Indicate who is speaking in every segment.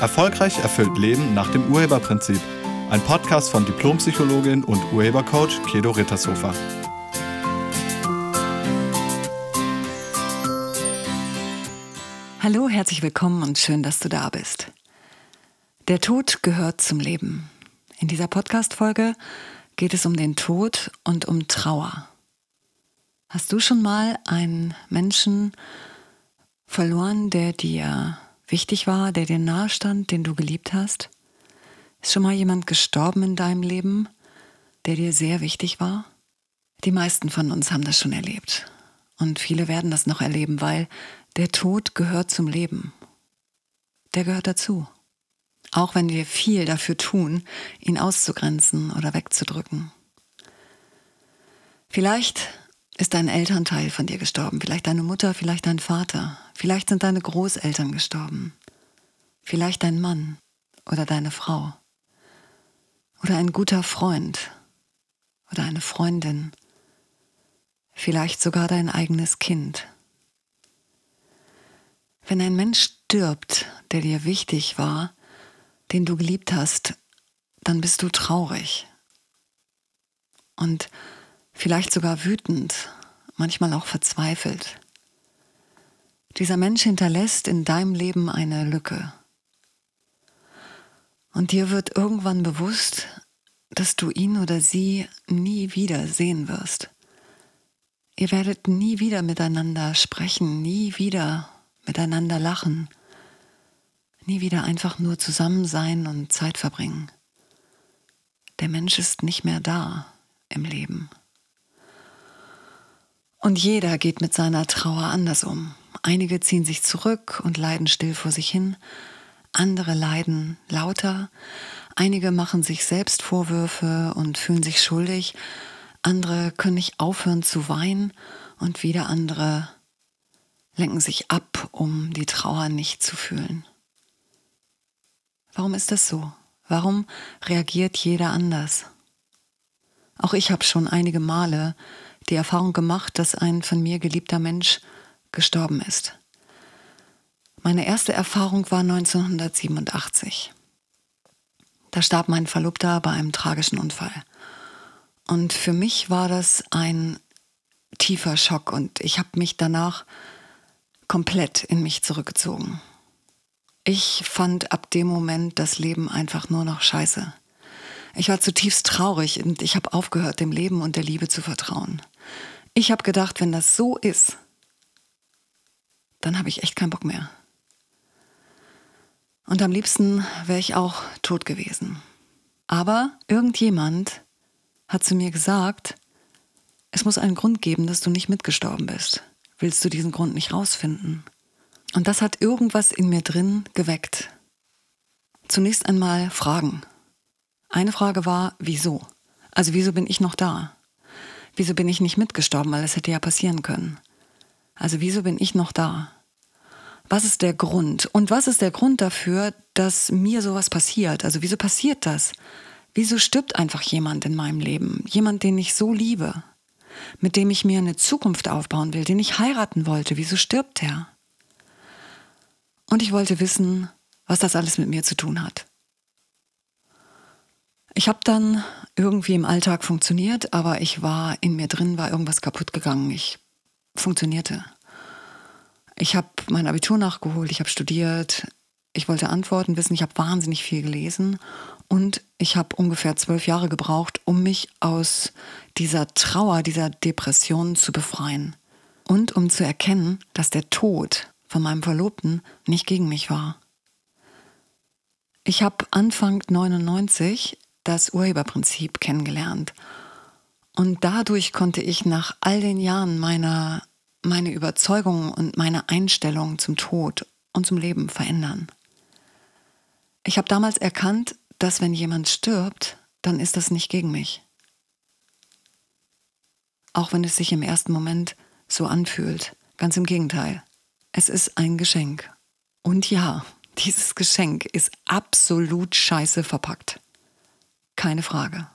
Speaker 1: Erfolgreich erfüllt Leben nach dem Urheberprinzip. Ein Podcast von Diplompsychologin und Urhebercoach Kedo Rittershofer.
Speaker 2: Hallo, herzlich willkommen und schön, dass du da bist. Der Tod gehört zum Leben. In dieser Podcast-Folge geht es um den Tod und um Trauer. Hast du schon mal einen Menschen verloren, der dir wichtig war, der dir nahe stand, den du geliebt hast? Ist schon mal jemand gestorben in deinem Leben, der dir sehr wichtig war? Die meisten von uns haben das schon erlebt. Und viele werden das noch erleben, weil der Tod gehört zum Leben. Der gehört dazu. Auch wenn wir viel dafür tun, ihn auszugrenzen oder wegzudrücken. Vielleicht ist dein Elternteil von dir gestorben, vielleicht deine Mutter, vielleicht dein Vater, vielleicht sind deine Großeltern gestorben, vielleicht dein Mann oder deine Frau. Oder ein guter Freund oder eine Freundin, vielleicht sogar dein eigenes Kind. Wenn ein Mensch stirbt, der dir wichtig war, den du geliebt hast, dann bist du traurig. Und vielleicht sogar wütend, manchmal auch verzweifelt. Dieser Mensch hinterlässt in deinem Leben eine Lücke. Und dir wird irgendwann bewusst, dass du ihn oder sie nie wieder sehen wirst. Ihr werdet nie wieder miteinander sprechen, nie wieder miteinander lachen, nie wieder einfach nur zusammen sein und Zeit verbringen. Der Mensch ist nicht mehr da im Leben. Und jeder geht mit seiner Trauer anders um. Einige ziehen sich zurück und leiden still vor sich hin, andere leiden lauter, einige machen sich selbst Vorwürfe und fühlen sich schuldig, andere können nicht aufhören zu weinen und wieder andere lenken sich ab, um die Trauer nicht zu fühlen. Warum ist das so? Warum reagiert jeder anders? Auch ich habe schon einige Male die Erfahrung gemacht, dass ein von mir geliebter Mensch gestorben ist. Meine erste Erfahrung war 1987. Da starb mein Verlobter bei einem tragischen Unfall. Und für mich war das ein tiefer Schock und ich habe mich danach komplett in mich zurückgezogen. Ich fand ab dem Moment das Leben einfach nur noch scheiße. Ich war zutiefst traurig und ich habe aufgehört, dem Leben und der Liebe zu vertrauen. Ich habe gedacht, wenn das so ist, dann habe ich echt keinen Bock mehr. Und am liebsten wäre ich auch tot gewesen. Aber irgendjemand hat zu mir gesagt, es muss einen Grund geben, dass du nicht mitgestorben bist. Willst du diesen Grund nicht rausfinden? Und das hat irgendwas in mir drin geweckt. Zunächst einmal Fragen. Eine Frage war, wieso? Also wieso bin ich noch da? Wieso bin ich nicht mitgestorben, weil es hätte ja passieren können? Also wieso bin ich noch da? Was ist der Grund? Und was ist der Grund dafür, dass mir sowas passiert? Also wieso passiert das? Wieso stirbt einfach jemand in meinem Leben? Jemand, den ich so liebe, mit dem ich mir eine Zukunft aufbauen will, den ich heiraten wollte. Wieso stirbt er? Und ich wollte wissen, was das alles mit mir zu tun hat. Ich habe dann irgendwie im Alltag funktioniert, aber ich war in mir drin, war irgendwas kaputt gegangen. Ich funktionierte. Ich habe mein Abitur nachgeholt, ich habe studiert, ich wollte Antworten wissen, ich habe wahnsinnig viel gelesen und ich habe ungefähr zwölf Jahre gebraucht, um mich aus dieser Trauer, dieser Depression zu befreien und um zu erkennen, dass der Tod von meinem Verlobten nicht gegen mich war. Ich habe Anfang 99 das Urheberprinzip kennengelernt. Und dadurch konnte ich nach all den Jahren meiner, meine Überzeugung und meine Einstellung zum Tod und zum Leben verändern. Ich habe damals erkannt, dass wenn jemand stirbt, dann ist das nicht gegen mich. Auch wenn es sich im ersten Moment so anfühlt. Ganz im Gegenteil. Es ist ein Geschenk. Und ja, dieses Geschenk ist absolut scheiße verpackt. Keine Frage.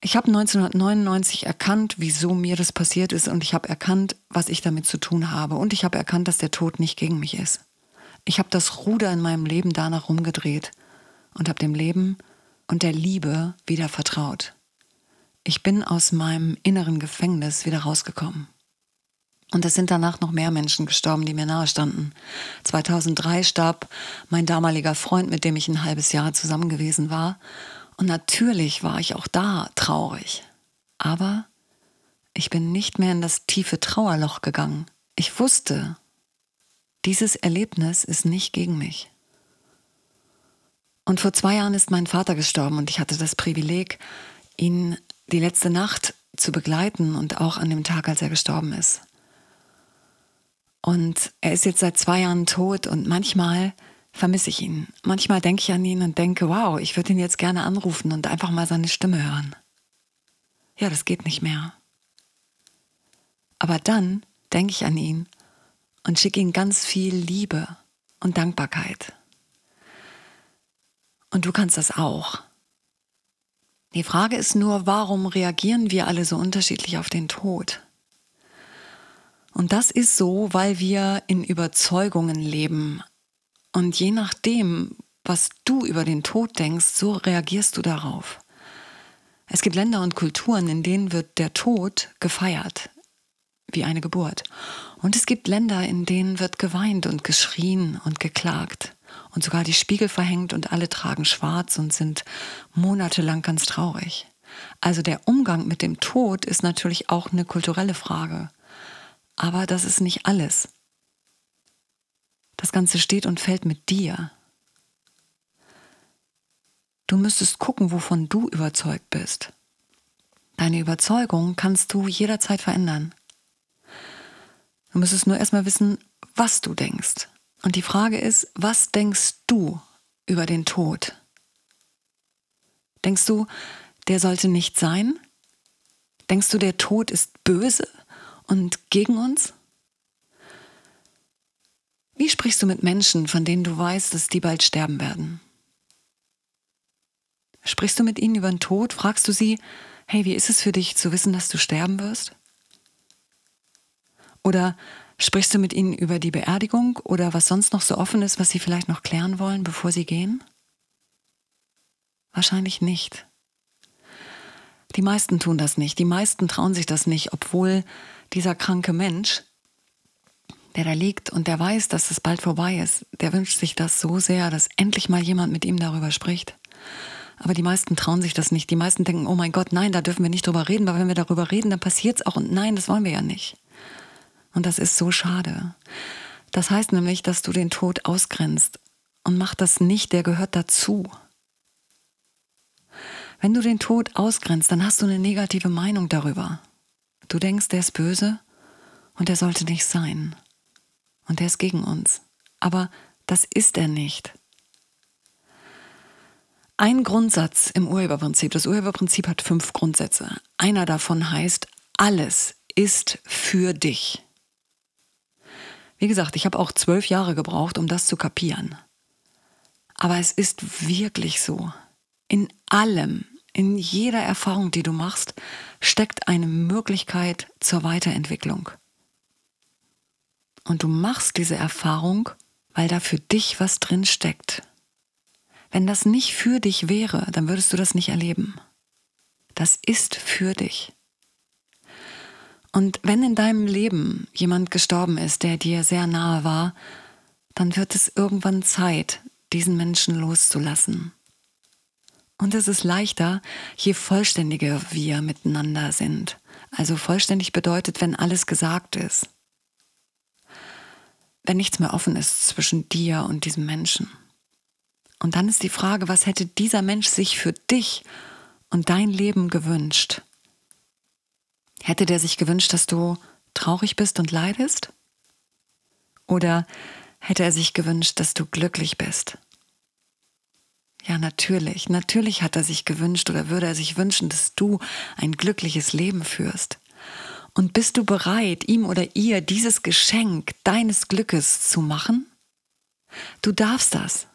Speaker 2: Ich habe 1999 erkannt, wieso mir das passiert ist und ich habe erkannt, was ich damit zu tun habe und ich habe erkannt, dass der Tod nicht gegen mich ist. Ich habe das Ruder in meinem Leben danach rumgedreht und habe dem Leben und der Liebe wieder vertraut. Ich bin aus meinem inneren Gefängnis wieder rausgekommen. Und es sind danach noch mehr Menschen gestorben, die mir nahestanden. 2003 starb mein damaliger Freund, mit dem ich ein halbes Jahr zusammen gewesen war. Und natürlich war ich auch da traurig. Aber ich bin nicht mehr in das tiefe Trauerloch gegangen. Ich wusste, dieses Erlebnis ist nicht gegen mich. Und vor zwei Jahren ist mein Vater gestorben und ich hatte das Privileg, ihn die letzte Nacht zu begleiten und auch an dem Tag, als er gestorben ist. Und er ist jetzt seit zwei Jahren tot und manchmal vermisse ich ihn. Manchmal denke ich an ihn und denke, wow, ich würde ihn jetzt gerne anrufen und einfach mal seine Stimme hören. Ja, das geht nicht mehr. Aber dann denke ich an ihn und schicke ihm ganz viel Liebe und Dankbarkeit. Und du kannst das auch. Die Frage ist nur, warum reagieren wir alle so unterschiedlich auf den Tod? Und das ist so, weil wir in Überzeugungen leben. Und je nachdem, was du über den Tod denkst, so reagierst du darauf. Es gibt Länder und Kulturen, in denen wird der Tod gefeiert, wie eine Geburt. Und es gibt Länder, in denen wird geweint und geschrien und geklagt und sogar die Spiegel verhängt und alle tragen schwarz und sind monatelang ganz traurig. Also der Umgang mit dem Tod ist natürlich auch eine kulturelle Frage. Aber das ist nicht alles. Das Ganze steht und fällt mit dir. Du müsstest gucken, wovon du überzeugt bist. Deine Überzeugung kannst du jederzeit verändern. Du müsstest nur erstmal wissen, was du denkst. Und die Frage ist, was denkst du über den Tod? Denkst du, der sollte nicht sein? Denkst du, der Tod ist böse? Und gegen uns? Wie sprichst du mit Menschen, von denen du weißt, dass die bald sterben werden? Sprichst du mit ihnen über den Tod? Fragst du sie, hey, wie ist es für dich zu wissen, dass du sterben wirst? Oder sprichst du mit ihnen über die Beerdigung oder was sonst noch so offen ist, was sie vielleicht noch klären wollen, bevor sie gehen? Wahrscheinlich nicht. Die meisten tun das nicht. Die meisten trauen sich das nicht, obwohl dieser kranke Mensch, der da liegt und der weiß, dass es bald vorbei ist, der wünscht sich das so sehr, dass endlich mal jemand mit ihm darüber spricht. Aber die meisten trauen sich das nicht. Die meisten denken, oh mein Gott, nein, da dürfen wir nicht drüber reden, weil wenn wir darüber reden, dann passiert es auch. Und nein, das wollen wir ja nicht. Und das ist so schade. Das heißt nämlich, dass du den Tod ausgrenzt. Und mach das nicht, der gehört dazu. Wenn du den Tod ausgrenzt, dann hast du eine negative Meinung darüber. Du denkst, der ist böse und er sollte nicht sein. Und er ist gegen uns. Aber das ist er nicht. Ein Grundsatz im Urheberprinzip, das Urheberprinzip hat fünf Grundsätze. Einer davon heißt, alles ist für dich. Wie gesagt, ich habe auch zwölf Jahre gebraucht, um das zu kapieren. Aber es ist wirklich so. In allem, in jeder Erfahrung, die du machst, steckt eine Möglichkeit zur Weiterentwicklung. Und du machst diese Erfahrung, weil da für dich was drin steckt. Wenn das nicht für dich wäre, dann würdest du das nicht erleben. Das ist für dich. Und wenn in deinem Leben jemand gestorben ist, der dir sehr nahe war, dann wird es irgendwann Zeit, diesen Menschen loszulassen. Und es ist leichter, je vollständiger wir miteinander sind. Also vollständig bedeutet, wenn alles gesagt ist. Wenn nichts mehr offen ist zwischen dir und diesem Menschen. Und dann ist die Frage, was hätte dieser Mensch sich für dich und dein Leben gewünscht? Hätte der sich gewünscht, dass du traurig bist und leidest? Oder hätte er sich gewünscht, dass du glücklich bist? Ja, natürlich. Natürlich hat er sich gewünscht oder würde er sich wünschen, dass du ein glückliches Leben führst. Und bist du bereit, ihm oder ihr dieses Geschenk deines Glückes zu machen? Du darfst das.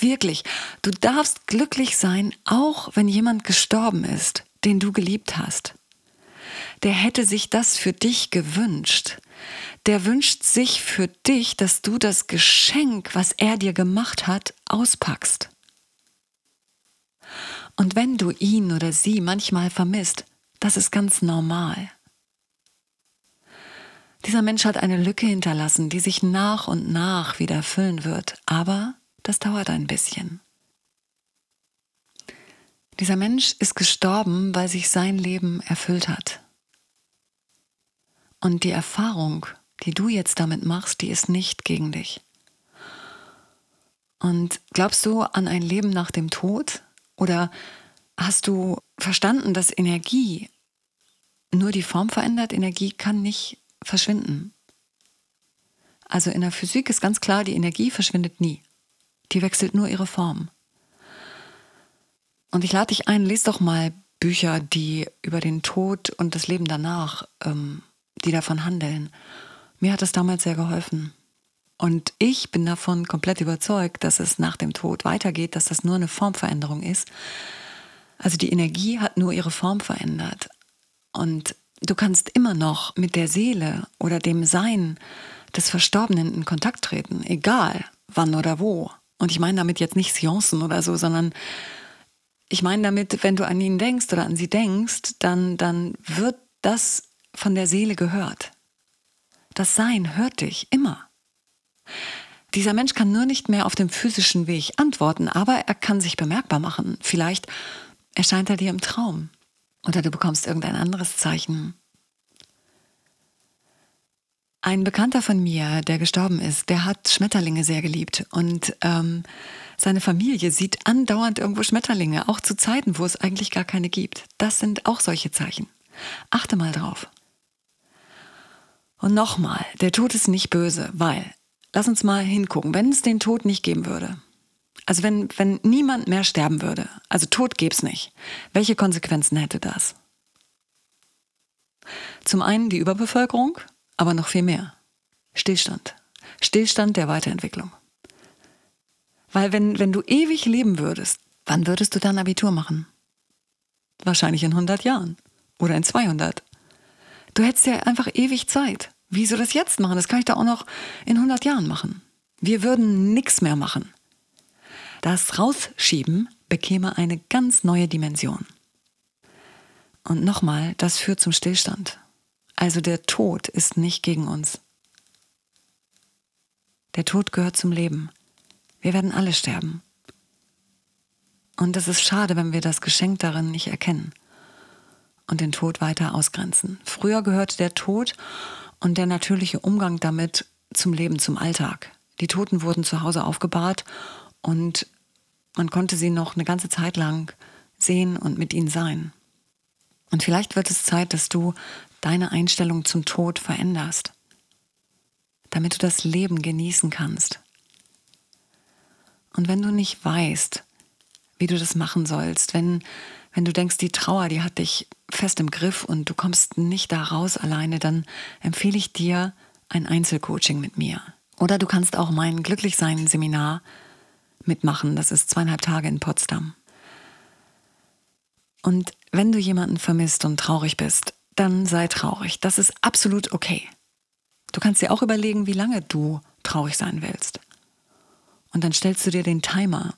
Speaker 2: Wirklich. Du darfst glücklich sein, auch wenn jemand gestorben ist, den du geliebt hast. Der hätte sich das für dich gewünscht. der wünscht sich für dich, dass du das Geschenk, was er dir gemacht hat, auspackst. Und wenn du ihn oder sie manchmal vermisst, das ist ganz normal. Dieser Mensch hat eine Lücke hinterlassen, die sich nach und nach wieder füllen wird, aber das dauert ein bisschen. Dieser Mensch ist gestorben, weil sich sein Leben erfüllt hat. Und die Erfahrung, die du jetzt damit machst, die ist nicht gegen dich. Und glaubst du an ein Leben nach dem Tod? Oder hast du verstanden, dass Energie nur die Form verändert? Energie kann nicht verschwinden. Also in der Physik ist ganz klar, die Energie verschwindet nie. Die wechselt nur ihre Form. Und ich lade dich ein, lese doch mal Bücher, die über den Tod und das Leben danach, ähm, die davon handeln. Mir hat das damals sehr geholfen. Und ich bin davon komplett überzeugt, dass es nach dem Tod weitergeht, dass das nur eine Formveränderung ist. Also die Energie hat nur ihre Form verändert. Und du kannst immer noch mit der Seele oder dem Sein des Verstorbenen in Kontakt treten, egal wann oder wo. Und ich meine damit jetzt nicht Seancen oder so, sondern ich meine damit, wenn du an ihn denkst oder an sie denkst, dann, dann wird das von der Seele gehört. Das Sein hört dich immer. Dieser Mensch kann nur nicht mehr auf dem physischen Weg antworten, aber er kann sich bemerkbar machen. Vielleicht erscheint er dir im Traum oder du bekommst irgendein anderes Zeichen. Ein Bekannter von mir, der gestorben ist, der hat Schmetterlinge sehr geliebt und ähm, seine Familie sieht andauernd irgendwo Schmetterlinge, auch zu Zeiten, wo es eigentlich gar keine gibt. Das sind auch solche Zeichen. Achte mal drauf. Und nochmal, der Tod ist nicht böse, weil, lass uns mal hingucken, wenn es den Tod nicht geben würde, also wenn, wenn niemand mehr sterben würde, also Tod gäbe es nicht, welche Konsequenzen hätte das? Zum einen die Überbevölkerung, aber noch viel mehr. Stillstand. Stillstand der Weiterentwicklung. Weil wenn, wenn du ewig leben würdest, wann würdest du dann Abitur machen? Wahrscheinlich in 100 Jahren oder in 200. Du hättest ja einfach ewig Zeit. Wieso das jetzt machen? Das kann ich da auch noch in 100 Jahren machen. Wir würden nichts mehr machen. Das Rausschieben bekäme eine ganz neue Dimension. Und nochmal, das führt zum Stillstand. Also der Tod ist nicht gegen uns. Der Tod gehört zum Leben. Wir werden alle sterben. Und es ist schade, wenn wir das Geschenk darin nicht erkennen und den Tod weiter ausgrenzen. Früher gehörte der Tod und der natürliche Umgang damit zum Leben, zum Alltag. Die Toten wurden zu Hause aufgebahrt und man konnte sie noch eine ganze Zeit lang sehen und mit ihnen sein. Und vielleicht wird es Zeit, dass du deine Einstellung zum Tod veränderst, damit du das Leben genießen kannst. Und wenn du nicht weißt, wie du das machen sollst, wenn, wenn du denkst, die Trauer, die hat dich fest im Griff und du kommst nicht da raus alleine, dann empfehle ich dir ein Einzelcoaching mit mir. Oder du kannst auch mein Glücklichsein-Seminar mitmachen. Das ist zweieinhalb Tage in Potsdam. Und wenn du jemanden vermisst und traurig bist, dann sei traurig. Das ist absolut okay. Du kannst dir auch überlegen, wie lange du traurig sein willst. Und dann stellst du dir den Timer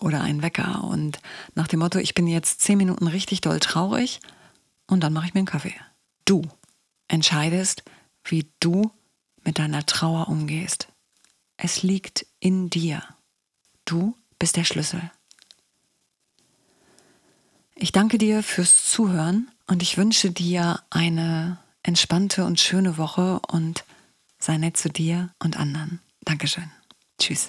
Speaker 2: oder einen Wecker und nach dem Motto, ich bin jetzt zehn Minuten richtig doll traurig und dann mache ich mir einen Kaffee. Du entscheidest, wie du mit deiner Trauer umgehst. Es liegt in dir. Du bist der Schlüssel. Ich danke dir fürs Zuhören und ich wünsche dir eine entspannte und schöne Woche und sei nett zu dir und anderen. Dankeschön. Tschüss.